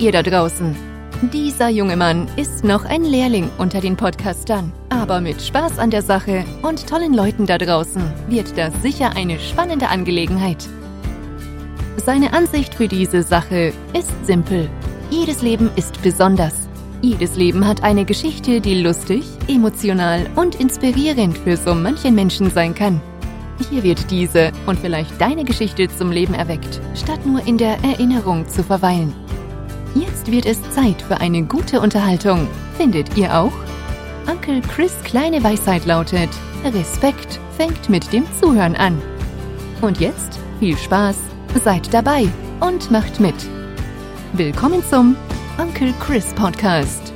ihr da draußen. Dieser junge Mann ist noch ein Lehrling unter den Podcastern. Aber mit Spaß an der Sache und tollen Leuten da draußen wird das sicher eine spannende Angelegenheit. Seine Ansicht für diese Sache ist simpel. Jedes Leben ist besonders. Jedes Leben hat eine Geschichte, die lustig, emotional und inspirierend für so manchen Menschen sein kann. Hier wird diese und vielleicht deine Geschichte zum Leben erweckt, statt nur in der Erinnerung zu verweilen. Jetzt wird es Zeit für eine gute Unterhaltung. Findet ihr auch? Onkel Chris kleine Weisheit lautet, Respekt fängt mit dem Zuhören an. Und jetzt viel Spaß, seid dabei und macht mit. Willkommen zum Onkel Chris Podcast.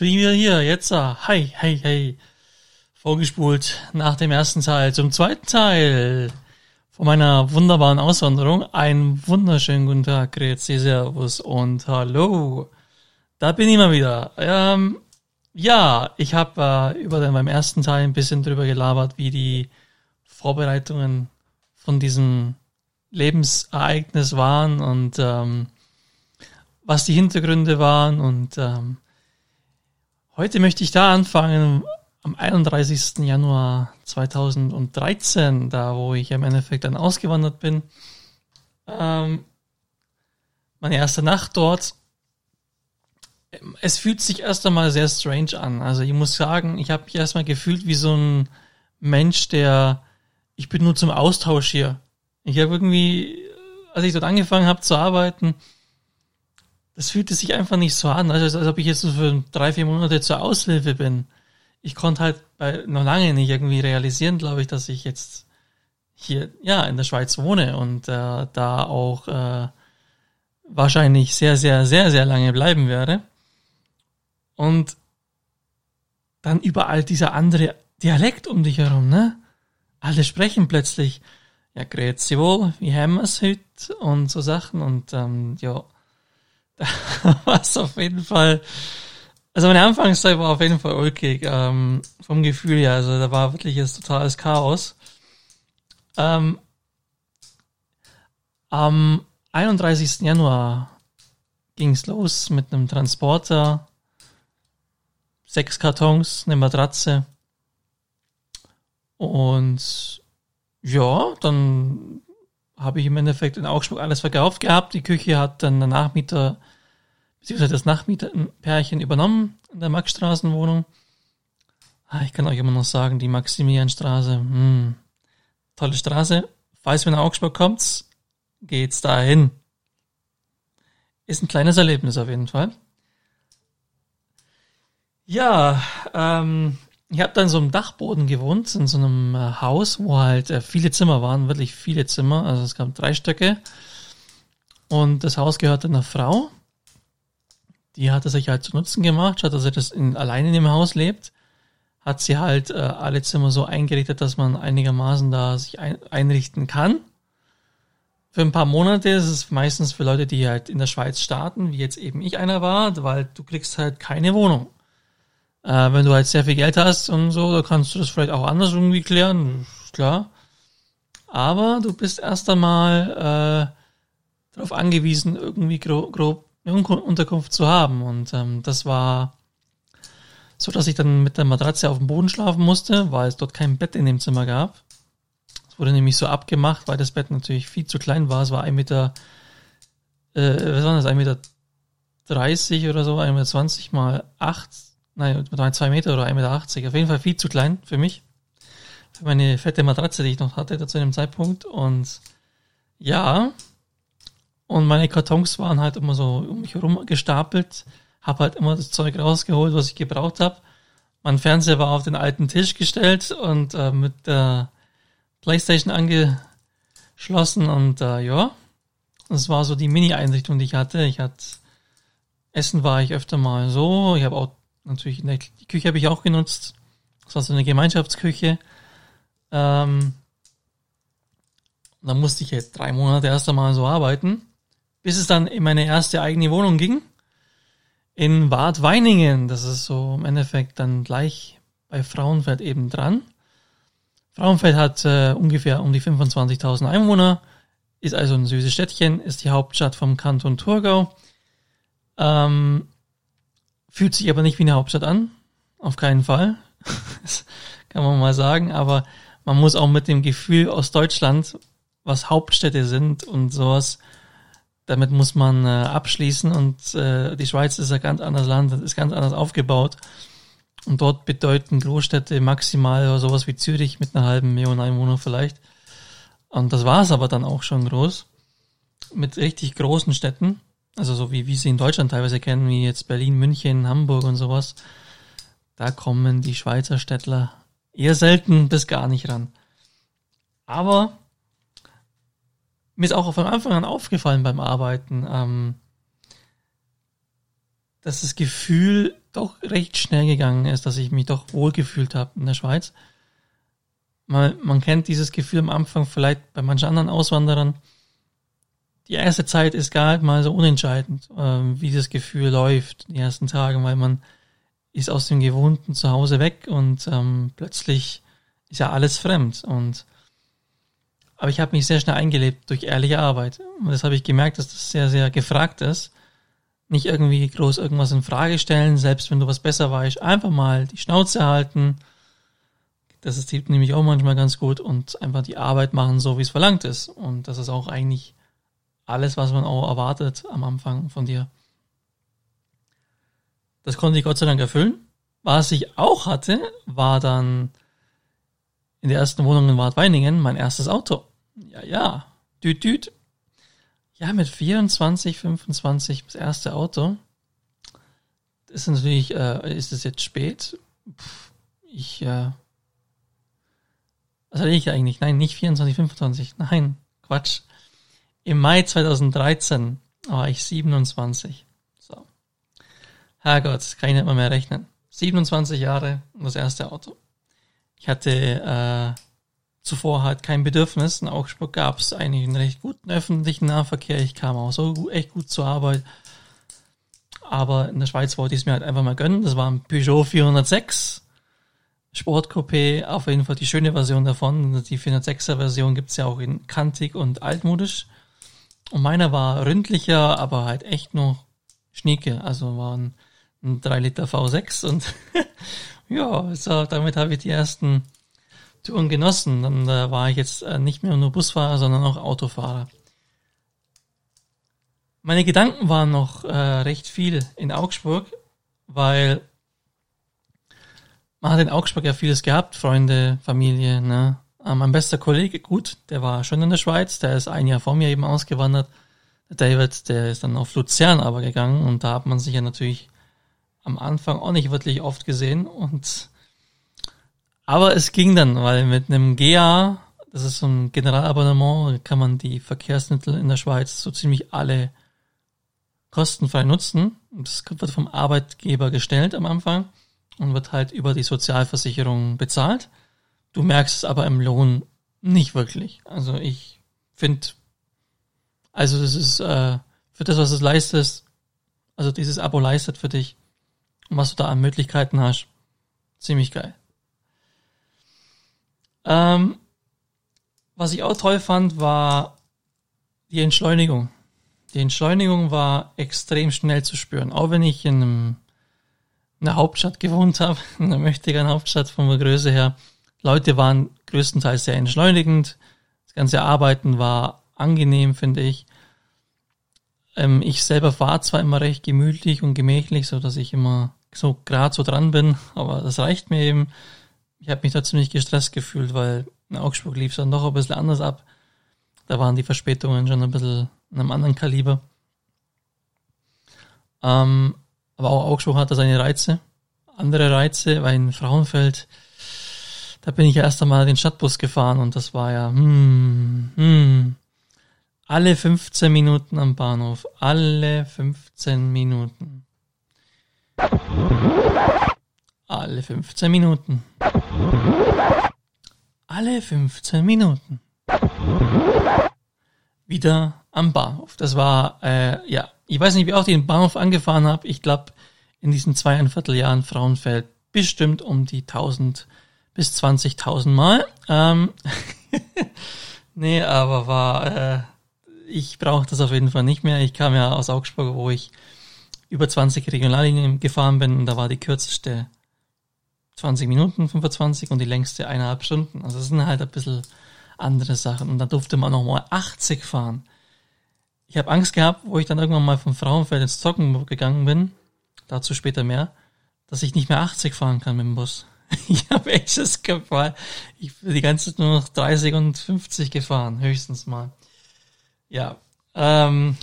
Bin ich wieder hier. Jetzt, hi, hi, hi. Vorgespult nach dem ersten Teil zum zweiten Teil von meiner wunderbaren Auswanderung. Einen wunderschönen guten Tag, Grüezi, Servus und Hallo. Da bin ich mal wieder. Ähm, ja, ich habe äh, über den beim ersten Teil ein bisschen drüber gelabert, wie die Vorbereitungen von diesem Lebensereignis waren und ähm, was die Hintergründe waren und ähm, Heute möchte ich da anfangen, am 31. Januar 2013, da wo ich im Endeffekt dann ausgewandert bin. Ähm, meine erste Nacht dort. Es fühlt sich erst einmal sehr strange an. Also ich muss sagen, ich habe mich erstmal gefühlt wie so ein Mensch, der, ich bin nur zum Austausch hier. Ich habe irgendwie, als ich dort angefangen habe zu arbeiten, das fühlte sich einfach nicht so an, also als ob ich jetzt so für drei, vier Monate zur Aushilfe bin. Ich konnte halt bei, noch lange nicht irgendwie realisieren, glaube ich, dass ich jetzt hier, ja, in der Schweiz wohne und äh, da auch äh, wahrscheinlich sehr, sehr, sehr, sehr lange bleiben werde. Und dann überall dieser andere Dialekt um dich herum, ne? Alle sprechen plötzlich, ja, grüezi wohl, wie haben wir's heute? Und so Sachen und ähm, ja, was auf jeden Fall, also meine Anfangszeit war auf jeden Fall ulkig, ähm, vom Gefühl her, also da war wirklich jetzt totales Chaos. Ähm, am 31. Januar ging's los mit einem Transporter, sechs Kartons, eine Matratze und ja, dann habe ich im Endeffekt in Augsburg alles verkauft gehabt. Die Küche hat dann der Nachmieter, beziehungsweise das Nachmieterpärchen übernommen in der Maxstraßenwohnung. Ah, ich kann euch immer noch sagen, die Maximilianstraße, hm, tolle Straße. Falls ihr nach Augsburg kommt, geht's dahin. Ist ein kleines Erlebnis auf jeden Fall. Ja, ähm, ich habe da in so einem Dachboden gewohnt, in so einem äh, Haus, wo halt äh, viele Zimmer waren, wirklich viele Zimmer. Also es gab drei Stöcke. Und das Haus gehörte einer Frau. Die hatte sich halt zu Nutzen gemacht, statt dass sie das in, allein in dem Haus lebt, hat sie halt äh, alle Zimmer so eingerichtet, dass man einigermaßen da sich ein, einrichten kann. Für ein paar Monate ist es meistens für Leute, die halt in der Schweiz starten, wie jetzt eben ich einer war, weil du kriegst halt keine Wohnung. Äh, wenn du halt sehr viel Geld hast und so, da kannst du das vielleicht auch anders irgendwie klären, klar. Aber du bist erst einmal äh, darauf angewiesen, irgendwie grob, grob eine Unterkunft zu haben. Und ähm, das war so, dass ich dann mit der Matratze auf dem Boden schlafen musste, weil es dort kein Bett in dem Zimmer gab. Es wurde nämlich so abgemacht, weil das Bett natürlich viel zu klein war. Es war ein Meter, äh, was war das, ein Meter 30 oder so, ein Meter 20 mal 8 nein, zwei Meter oder 1,80 Meter. Auf jeden Fall viel zu klein für mich. Für meine fette Matratze, die ich noch hatte zu dem Zeitpunkt. Und ja, und meine Kartons waren halt immer so um mich herum gestapelt. Hab halt immer das Zeug rausgeholt, was ich gebraucht habe. Mein Fernseher war auf den alten Tisch gestellt und äh, mit der Playstation angeschlossen und äh, ja, das war so die Mini-Einrichtung, die ich hatte. Ich hatte Essen war ich öfter mal so. Ich habe auch natürlich die Küche habe ich auch genutzt. Das war so eine Gemeinschaftsküche. Ähm, da musste ich jetzt drei Monate erst einmal so arbeiten, bis es dann in meine erste eigene Wohnung ging. In Bad Weiningen. Das ist so im Endeffekt dann gleich bei Frauenfeld eben dran. Frauenfeld hat äh, ungefähr um die 25.000 Einwohner, ist also ein süßes Städtchen, ist die Hauptstadt vom Kanton Thurgau. Ähm, fühlt sich aber nicht wie eine Hauptstadt an, auf keinen Fall. das kann man mal sagen, aber man muss auch mit dem Gefühl aus Deutschland, was Hauptstädte sind und sowas, damit muss man äh, abschließen und äh, die Schweiz ist ein ganz anderes Land, ist ganz anders aufgebaut. Und dort bedeuten Großstädte maximal sowas wie Zürich mit einer halben Million Einwohner vielleicht. Und das war es aber dann auch schon groß. Mit richtig großen Städten. Also so wie wir sie in Deutschland teilweise kennen, wie jetzt Berlin, München, Hamburg und sowas. Da kommen die Schweizer Städtler eher selten bis gar nicht ran. Aber mir ist auch von Anfang an aufgefallen beim Arbeiten, ähm, dass das Gefühl doch recht schnell gegangen ist, dass ich mich doch wohlgefühlt habe in der Schweiz. Man, man kennt dieses Gefühl am Anfang vielleicht bei manchen anderen Auswanderern. Die erste Zeit ist gar nicht mal so unentscheidend, ähm, wie das Gefühl läuft, die ersten Tage, weil man ist aus dem gewohnten Zuhause weg und ähm, plötzlich ist ja alles fremd. Und aber ich habe mich sehr schnell eingelebt durch ehrliche Arbeit. Und das habe ich gemerkt, dass das sehr, sehr gefragt ist nicht irgendwie groß irgendwas in Frage stellen, selbst wenn du was besser weißt, einfach mal die Schnauze halten. Das ist nämlich auch manchmal ganz gut und einfach die Arbeit machen, so wie es verlangt ist. Und das ist auch eigentlich alles, was man auch erwartet am Anfang von dir. Das konnte ich Gott sei Dank erfüllen. Was ich auch hatte, war dann in der ersten Wohnung in Wartweiningen mein erstes Auto. Ja, ja. Düt, düt. Ja, mit 24, 25 das erste Auto. Das ist natürlich, äh, ist es jetzt spät? Pff, ich, äh, was hatte ich eigentlich? Nein, nicht 24, 25. Nein, Quatsch. Im Mai 2013 war ich 27. So. Herrgott, kann ich nicht mal mehr rechnen. 27 Jahre und das erste Auto. Ich hatte äh, zuvor halt kein Bedürfnis. In Augsburg gab es eigentlich einen recht guten öffentlichen Nahverkehr. Ich kam auch so echt gut zur Arbeit. Aber in der Schweiz wollte ich es mir halt einfach mal gönnen. Das war ein Peugeot 406 Sportcoupé. Auf jeden Fall die schöne Version davon. Die 406er Version gibt's ja auch in kantig und altmodisch. Und meiner war ründlicher, aber halt echt noch schnieke. Also war ein, ein 3 Liter V6 und ja, so, damit habe ich die ersten Touren genossen. Dann äh, war ich jetzt äh, nicht mehr nur Busfahrer, sondern auch Autofahrer. Meine Gedanken waren noch äh, recht viel in Augsburg, weil man hat in Augsburg ja vieles gehabt, Freunde, Familie, ne? Äh, mein bester Kollege, gut, der war schon in der Schweiz, der ist ein Jahr vor mir eben ausgewandert. Der David, der ist dann auf Luzern aber gegangen und da hat man sich ja natürlich am Anfang auch nicht wirklich oft gesehen und aber es ging dann, weil mit einem GA, das ist so ein Generalabonnement, kann man die Verkehrsmittel in der Schweiz so ziemlich alle kostenfrei nutzen. Das wird vom Arbeitgeber gestellt am Anfang und wird halt über die Sozialversicherung bezahlt. Du merkst es aber im Lohn nicht wirklich. Also ich finde, also das ist äh, für das, was es leistet, also dieses Abo leistet für dich und was du da an Möglichkeiten hast, ziemlich geil. Ähm, was ich auch toll fand, war die Entschleunigung. Die Entschleunigung war extrem schnell zu spüren. Auch wenn ich in, einem, in einer Hauptstadt gewohnt habe, in einer mächtigen Hauptstadt von der Größe her, Leute waren größtenteils sehr entschleunigend. Das ganze Arbeiten war angenehm, finde ich. Ähm, ich selber war zwar immer recht gemütlich und gemächlich, so dass ich immer so gerade so dran bin, aber das reicht mir eben ich habe mich da ziemlich gestresst gefühlt, weil in Augsburg lief es dann doch ein bisschen anders ab. Da waren die Verspätungen schon ein bisschen in einem anderen Kaliber. Ähm, aber auch Augsburg hatte seine Reize. Andere Reize, weil in Frauenfeld, Da bin ich ja erst einmal den Stadtbus gefahren und das war ja, hm, hm, alle 15 Minuten am Bahnhof. Alle 15 Minuten. Alle 15 Minuten. Alle 15 Minuten. Wieder am Bahnhof. Das war, äh, ja, ich weiß nicht, wie ich den Bahnhof angefahren habe. Ich glaube, in diesen zweieinviertel Jahren Frauenfeld bestimmt um die 1000 bis 20.000 Mal. Ähm, nee, aber war, äh, ich brauche das auf jeden Fall nicht mehr. Ich kam ja aus Augsburg, wo ich über 20 Regionallinien gefahren bin und da war die kürzeste 20 Minuten, 25 und die längste eineinhalb Stunden. Also das sind halt ein bisschen andere Sachen. Und da durfte man noch mal 80 fahren. Ich habe Angst gehabt, wo ich dann irgendwann mal vom Frauenfeld ins Zocken gegangen bin, dazu später mehr, dass ich nicht mehr 80 fahren kann mit dem Bus. Ich habe echt das ich bin die ganze Zeit nur noch 30 und 50 gefahren, höchstens mal. Ja, ähm,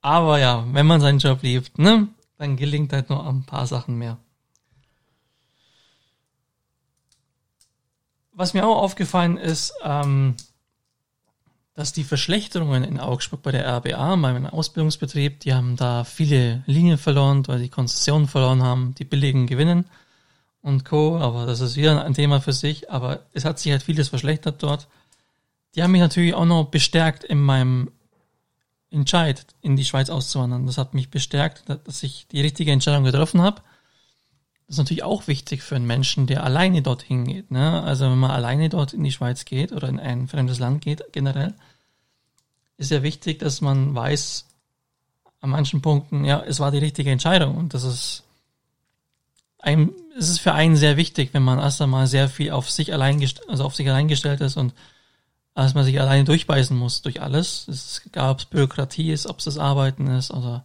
aber ja, wenn man seinen Job liebt, ne, dann gelingt halt nur ein paar Sachen mehr. Was mir auch aufgefallen ist, ähm, dass die Verschlechterungen in Augsburg bei der RBA, meinem Ausbildungsbetrieb, die haben da viele Linien verloren, weil die Konzessionen verloren haben, die billigen gewinnen und Co. Aber das ist wieder ein Thema für sich. Aber es hat sich halt vieles verschlechtert dort. Die haben mich natürlich auch noch bestärkt in meinem Entscheid, in die Schweiz auszuwandern. Das hat mich bestärkt, dass ich die richtige Entscheidung getroffen habe. Das ist natürlich auch wichtig für einen Menschen, der alleine dorthin geht. Ne? Also wenn man alleine dort in die Schweiz geht oder in ein fremdes Land geht generell, ist ja wichtig, dass man weiß, an manchen Punkten, ja, es war die richtige Entscheidung und das ist ein, es ist für einen sehr wichtig, wenn man erst einmal sehr viel auf sich allein, also auf sich allein gestellt ist und dass man sich alleine durchbeißen muss durch alles. Es es Bürokratie ist, ob es das Arbeiten ist oder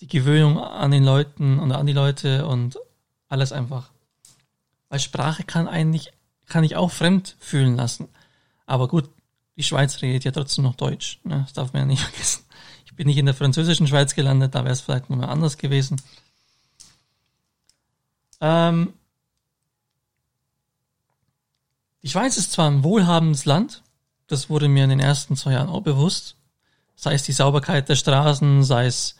die Gewöhnung an den Leuten und an die Leute und alles einfach. Weil Sprache kann eigentlich, kann ich auch fremd fühlen lassen. Aber gut, die Schweiz redet ja trotzdem noch Deutsch. Ne? Das darf man ja nicht vergessen. Ich bin nicht in der französischen Schweiz gelandet, da wäre es vielleicht noch mal anders gewesen. Ähm, die Schweiz ist zwar ein wohlhabendes Land, das wurde mir in den ersten zwei Jahren auch bewusst. Sei es die Sauberkeit der Straßen, sei es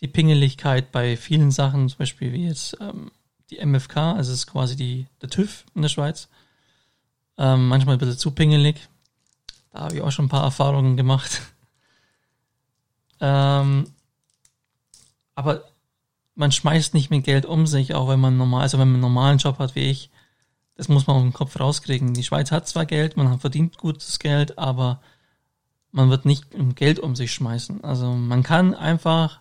die Pingeligkeit bei vielen Sachen, zum Beispiel wie jetzt ähm, die MFK, also es ist quasi die, der TÜV in der Schweiz. Ähm, manchmal ein bisschen zu pingelig. Da habe ich auch schon ein paar Erfahrungen gemacht. ähm, aber man schmeißt nicht mit Geld um sich, auch wenn man normal, also wenn man einen normalen Job hat wie ich, das muss man auf den Kopf rauskriegen. Die Schweiz hat zwar Geld, man verdient gutes Geld, aber man wird nicht Geld um sich schmeißen. Also man kann einfach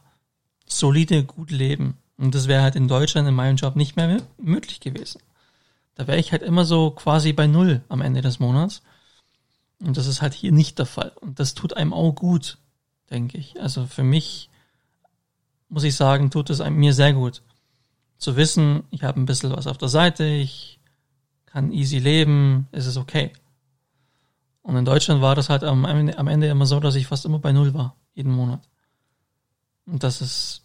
solide gut leben. Und das wäre halt in Deutschland in meinem Job nicht mehr möglich gewesen. Da wäre ich halt immer so quasi bei Null am Ende des Monats. Und das ist halt hier nicht der Fall. Und das tut einem auch gut, denke ich. Also für mich, muss ich sagen, tut es mir sehr gut. Zu wissen, ich habe ein bisschen was auf der Seite, ich kann easy leben, es ist okay. Und in Deutschland war das halt am Ende, am Ende immer so, dass ich fast immer bei Null war, jeden Monat. Und das ist,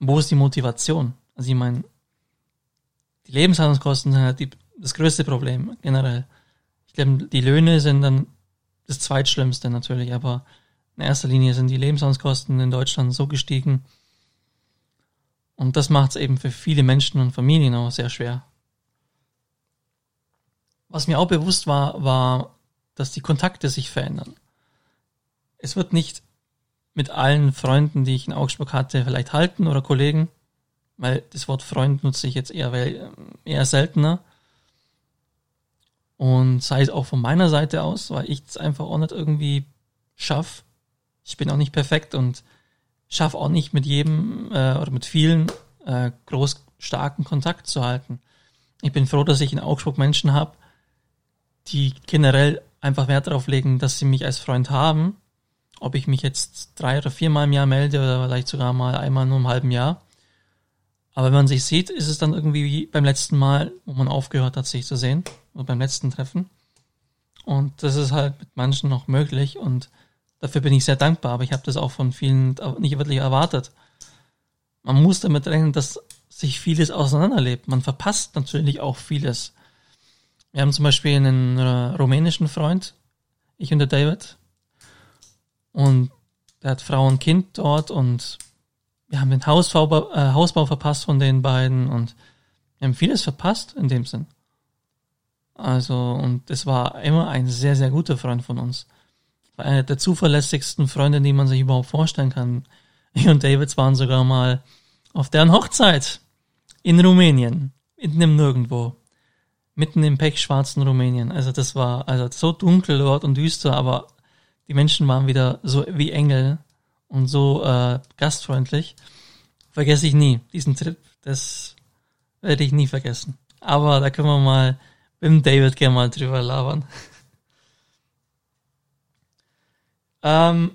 wo ist die Motivation? Also ich meine, die Lebenshaltungskosten sind halt die, das größte Problem generell. Ich glaube, die Löhne sind dann das zweitschlimmste natürlich, aber in erster Linie sind die Lebenshaltungskosten in Deutschland so gestiegen. Und das macht es eben für viele Menschen und Familien auch sehr schwer, was mir auch bewusst war, war, dass die Kontakte sich verändern. Es wird nicht mit allen Freunden, die ich in Augsburg hatte, vielleicht halten oder Kollegen, weil das Wort Freund nutze ich jetzt eher, eher seltener. Und sei es auch von meiner Seite aus, weil ich es einfach auch nicht irgendwie schaffe. Ich bin auch nicht perfekt und schaffe auch nicht mit jedem äh, oder mit vielen äh, groß starken Kontakt zu halten. Ich bin froh, dass ich in Augsburg Menschen habe, die generell einfach Wert darauf legen, dass sie mich als Freund haben. Ob ich mich jetzt drei oder viermal im Jahr melde oder vielleicht sogar mal einmal nur im halben Jahr. Aber wenn man sich sieht, ist es dann irgendwie wie beim letzten Mal, wo man aufgehört hat, sich zu sehen. Oder beim letzten Treffen. Und das ist halt mit manchen noch möglich und dafür bin ich sehr dankbar, aber ich habe das auch von vielen nicht wirklich erwartet. Man muss damit rechnen, dass sich vieles auseinanderlebt. Man verpasst natürlich auch vieles. Wir haben zum Beispiel einen äh, rumänischen Freund, ich und der David. Und der hat Frau und Kind dort und wir haben den Hausbau, äh, Hausbau verpasst von den beiden und wir haben vieles verpasst in dem Sinn. Also, und es war immer ein sehr, sehr guter Freund von uns. Einer der zuverlässigsten Freunde, die man sich überhaupt vorstellen kann. Ich und David waren sogar mal auf deren Hochzeit in Rumänien, mitten im Nirgendwo, mitten im pechschwarzen Rumänien. Also das war also so dunkel dort und düster, aber die Menschen waren wieder so wie Engel und so äh, gastfreundlich. Vergesse ich nie. Diesen Trip, das werde ich nie vergessen. Aber da können wir mal mit David gerne mal drüber labern. Ähm,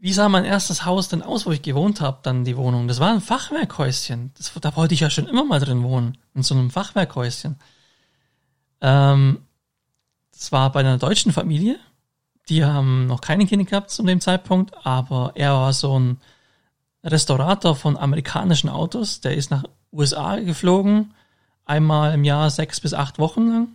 wie sah mein erstes Haus denn aus, wo ich gewohnt habe, dann die Wohnung? Das war ein Fachwerkhäuschen. Das, da wollte ich ja schon immer mal drin wohnen, in so einem Fachwerkhäuschen. Ähm, das war bei einer deutschen Familie. Die haben noch keine Kinder gehabt zu dem Zeitpunkt, aber er war so ein Restaurator von amerikanischen Autos. Der ist nach USA geflogen, einmal im Jahr sechs bis acht Wochen lang,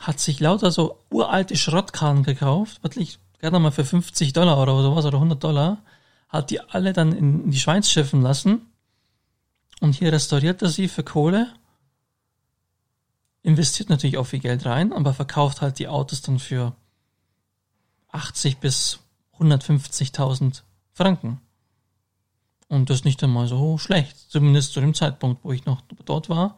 hat sich lauter so uralte Schrottkarren gekauft, wirklich gerne mal für 50 Dollar oder sowas oder 100 Dollar, hat die alle dann in die Schweiz schiffen lassen und hier restauriert er sie für Kohle, investiert natürlich auch viel Geld rein, aber verkauft halt die Autos dann für 80 bis 150.000 Franken. Und das nicht einmal so schlecht, zumindest zu dem Zeitpunkt, wo ich noch dort war.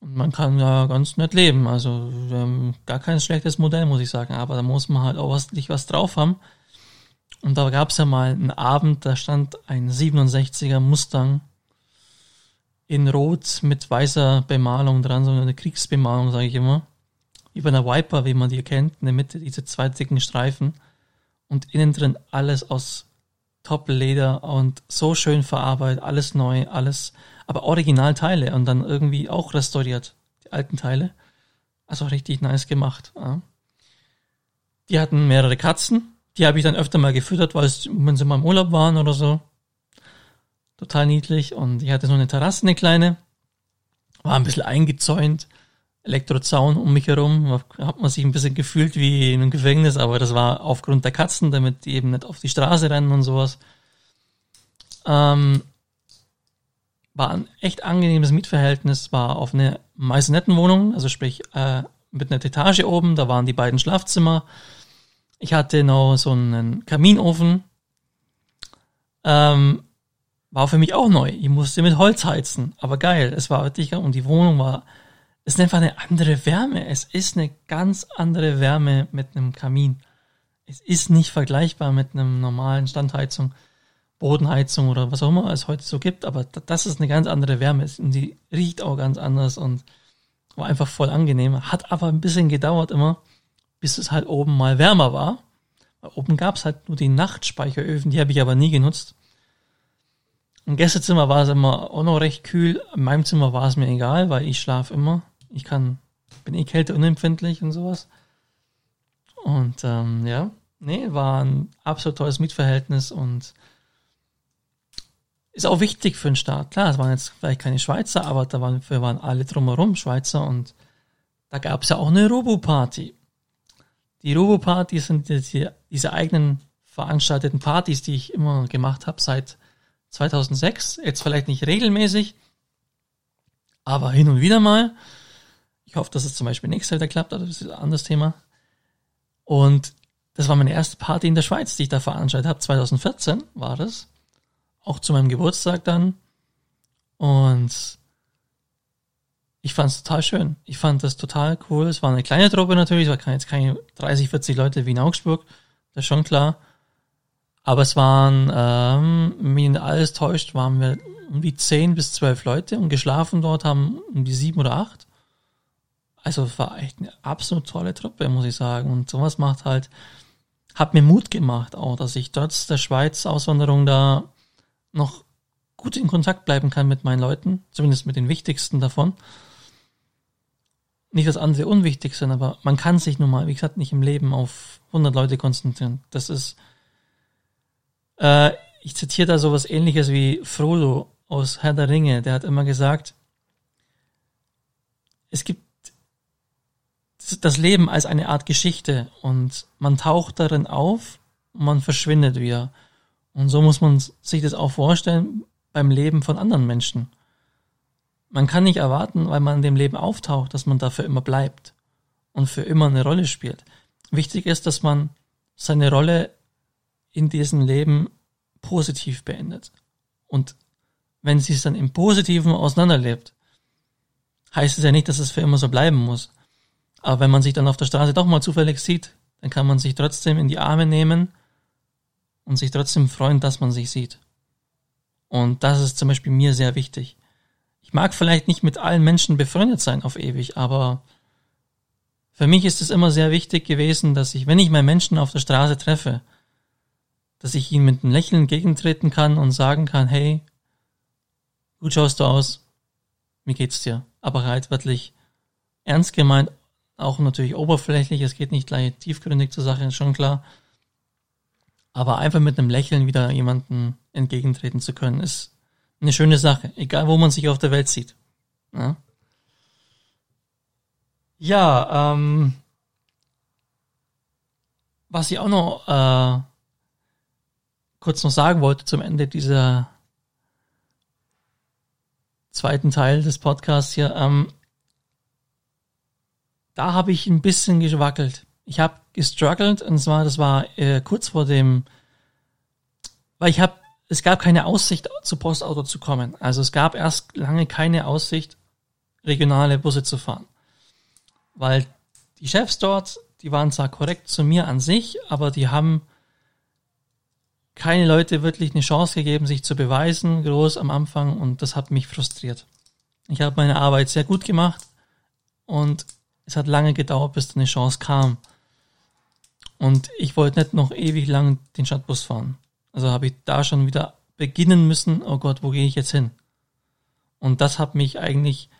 Und man kann ja ganz nett leben. Also ähm, gar kein schlechtes Modell, muss ich sagen. Aber da muss man halt auch was, was drauf haben. Und da gab es ja mal einen Abend, da stand ein 67er Mustang in Rot mit weißer Bemalung dran, so eine Kriegsbemalung, sage ich immer. Über einer Viper, wie man die kennt, in der Mitte diese zwei dicken Streifen. Und innen drin alles aus Top-Leder und so schön verarbeitet, alles neu, alles aber Originalteile und dann irgendwie auch restauriert, die alten Teile. Also richtig nice gemacht. Ja. Die hatten mehrere Katzen, die habe ich dann öfter mal gefüttert, weil wenn sie mal im Urlaub waren oder so. Total niedlich. Und ich hatte so eine Terrasse, eine kleine. War ein bisschen eingezäunt. Elektrozaun um mich herum. Hat man sich ein bisschen gefühlt wie in einem Gefängnis, aber das war aufgrund der Katzen, damit die eben nicht auf die Straße rennen und sowas. Ähm, war ein echt angenehmes Mietverhältnis, war auf eine Maisenettenwohnung, also sprich äh, mit einer Etage oben, da waren die beiden Schlafzimmer. Ich hatte noch so einen Kaminofen. Ähm, war für mich auch neu. Ich musste mit Holz heizen, aber geil. Es war wirklich und die Wohnung war, es ist einfach eine andere Wärme. Es ist eine ganz andere Wärme mit einem Kamin. Es ist nicht vergleichbar mit einem normalen Standheizung. Bodenheizung oder was auch immer es heute so gibt, aber das ist eine ganz andere Wärme und die riecht auch ganz anders und war einfach voll angenehm. Hat aber ein bisschen gedauert immer, bis es halt oben mal wärmer war. Weil oben gab es halt nur die Nachtspeicheröfen, die habe ich aber nie genutzt. Im Gästezimmer war es immer auch noch recht kühl. In meinem Zimmer war es mir egal, weil ich schlafe immer. Ich kann, bin eh kälteunempfindlich und sowas. Und ähm, ja, nee, war ein absolut tolles Mietverhältnis und ist auch wichtig für den Staat. Klar, es waren jetzt vielleicht keine Schweizer, aber da waren, waren alle drumherum Schweizer und da gab es ja auch eine Robo-Party. Die Robo-Partys sind die, diese eigenen veranstalteten Partys, die ich immer gemacht habe seit 2006. Jetzt vielleicht nicht regelmäßig, aber hin und wieder mal. Ich hoffe, dass es zum Beispiel nächstes Jahr wieder klappt, aber das ist ein anderes Thema. Und das war meine erste Party in der Schweiz, die ich da veranstaltet habe. 2014 war das auch zu meinem Geburtstag dann. Und ich fand es total schön. Ich fand das total cool. Es war eine kleine Truppe natürlich, es waren jetzt keine 30, 40 Leute wie in Augsburg, das ist schon klar. Aber es waren, ähm, wenn alles täuscht, waren wir um die 10 bis 12 Leute und geschlafen dort haben um die 7 oder 8. Also es war echt eine absolut tolle Truppe, muss ich sagen. Und sowas macht halt, hat mir Mut gemacht auch, dass ich trotz der Schweiz-Auswanderung da noch gut in Kontakt bleiben kann mit meinen Leuten, zumindest mit den wichtigsten davon. Nicht, dass andere unwichtig sind, aber man kann sich nun mal, wie gesagt, nicht im Leben auf 100 Leute konzentrieren. Das ist, äh, ich zitiere da sowas ähnliches wie Frodo aus Herr der Ringe, der hat immer gesagt, es gibt das Leben als eine Art Geschichte und man taucht darin auf und man verschwindet wieder. Und so muss man sich das auch vorstellen beim Leben von anderen Menschen. Man kann nicht erwarten, weil man in dem Leben auftaucht, dass man dafür immer bleibt und für immer eine Rolle spielt. Wichtig ist, dass man seine Rolle in diesem Leben positiv beendet. Und wenn sie es dann im Positiven auseinanderlebt, heißt es ja nicht, dass es für immer so bleiben muss. Aber wenn man sich dann auf der Straße doch mal zufällig sieht, dann kann man sich trotzdem in die Arme nehmen und sich trotzdem freuen, dass man sich sieht. Und das ist zum Beispiel mir sehr wichtig. Ich mag vielleicht nicht mit allen Menschen befreundet sein auf ewig, aber für mich ist es immer sehr wichtig gewesen, dass ich, wenn ich meinen Menschen auf der Straße treffe, dass ich ihnen mit einem Lächeln entgegentreten kann und sagen kann, hey, gut schaust du aus, wie geht's dir? Aber halt wirklich ernst gemeint, auch natürlich oberflächlich, es geht nicht gleich tiefgründig zur Sache, ist schon klar. Aber einfach mit einem Lächeln wieder jemanden entgegentreten zu können, ist eine schöne Sache, egal wo man sich auf der Welt sieht. Ja, ja ähm, was ich auch noch äh, kurz noch sagen wollte zum Ende dieser zweiten Teil des Podcasts hier, ähm, da habe ich ein bisschen gewackelt. Ich habe gestruggelt und zwar, das war äh, kurz vor dem, weil ich habe, es gab keine Aussicht zu Postauto zu kommen. Also es gab erst lange keine Aussicht, regionale Busse zu fahren. Weil die Chefs dort, die waren zwar korrekt zu mir an sich, aber die haben keine Leute wirklich eine Chance gegeben, sich zu beweisen, groß am Anfang, und das hat mich frustriert. Ich habe meine Arbeit sehr gut gemacht und es hat lange gedauert, bis eine Chance kam. Und ich wollte nicht noch ewig lang den Stadtbus fahren. Also habe ich da schon wieder beginnen müssen, oh Gott, wo gehe ich jetzt hin? Und das hat mich eigentlich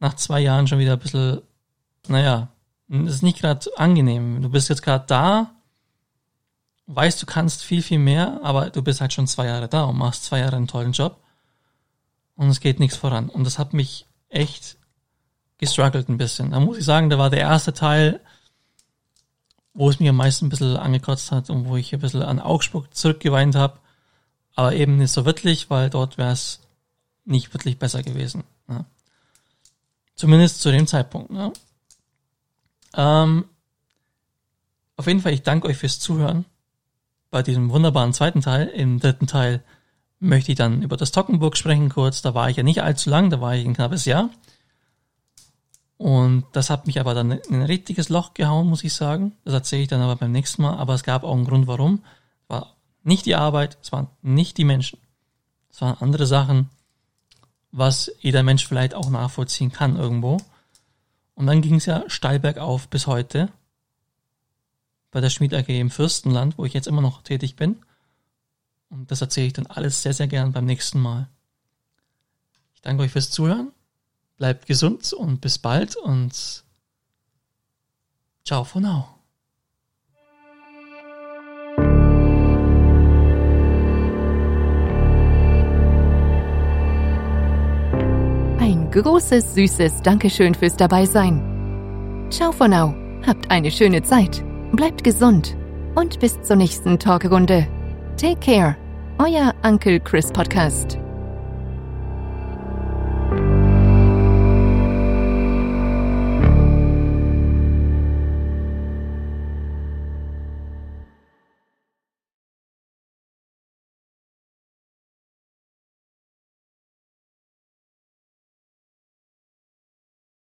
nach zwei Jahren schon wieder ein bisschen, naja, ist nicht gerade angenehm. Du bist jetzt gerade da, weißt, du kannst viel, viel mehr, aber du bist halt schon zwei Jahre da und machst zwei Jahre einen tollen Job und es geht nichts voran. Und das hat mich echt gestruggelt ein bisschen. Da muss ich sagen, da war der erste Teil, wo es mir am meisten ein bisschen angekotzt hat und wo ich ein bisschen an Augsburg zurückgeweint habe. Aber eben nicht so wirklich, weil dort wäre es nicht wirklich besser gewesen. Ne? Zumindest zu dem Zeitpunkt. Ne? Ähm, auf jeden Fall, ich danke euch fürs Zuhören bei diesem wunderbaren zweiten Teil. Im dritten Teil möchte ich dann über das Tockenburg sprechen kurz. Da war ich ja nicht allzu lang, da war ich ein knappes Jahr. Und das hat mich aber dann in ein richtiges Loch gehauen, muss ich sagen. Das erzähle ich dann aber beim nächsten Mal. Aber es gab auch einen Grund, warum. Es war nicht die Arbeit, es waren nicht die Menschen. Es waren andere Sachen, was jeder Mensch vielleicht auch nachvollziehen kann irgendwo. Und dann ging es ja steil bergauf bis heute bei der Schmied AG im Fürstenland, wo ich jetzt immer noch tätig bin. Und das erzähle ich dann alles sehr, sehr gern beim nächsten Mal. Ich danke euch fürs Zuhören. Bleibt gesund und bis bald und ciao for now. Ein großes, süßes Dankeschön fürs Dabeisein. Ciao for now. Habt eine schöne Zeit. Bleibt gesund und bis zur nächsten Talkrunde. Take care. Euer Uncle Chris Podcast.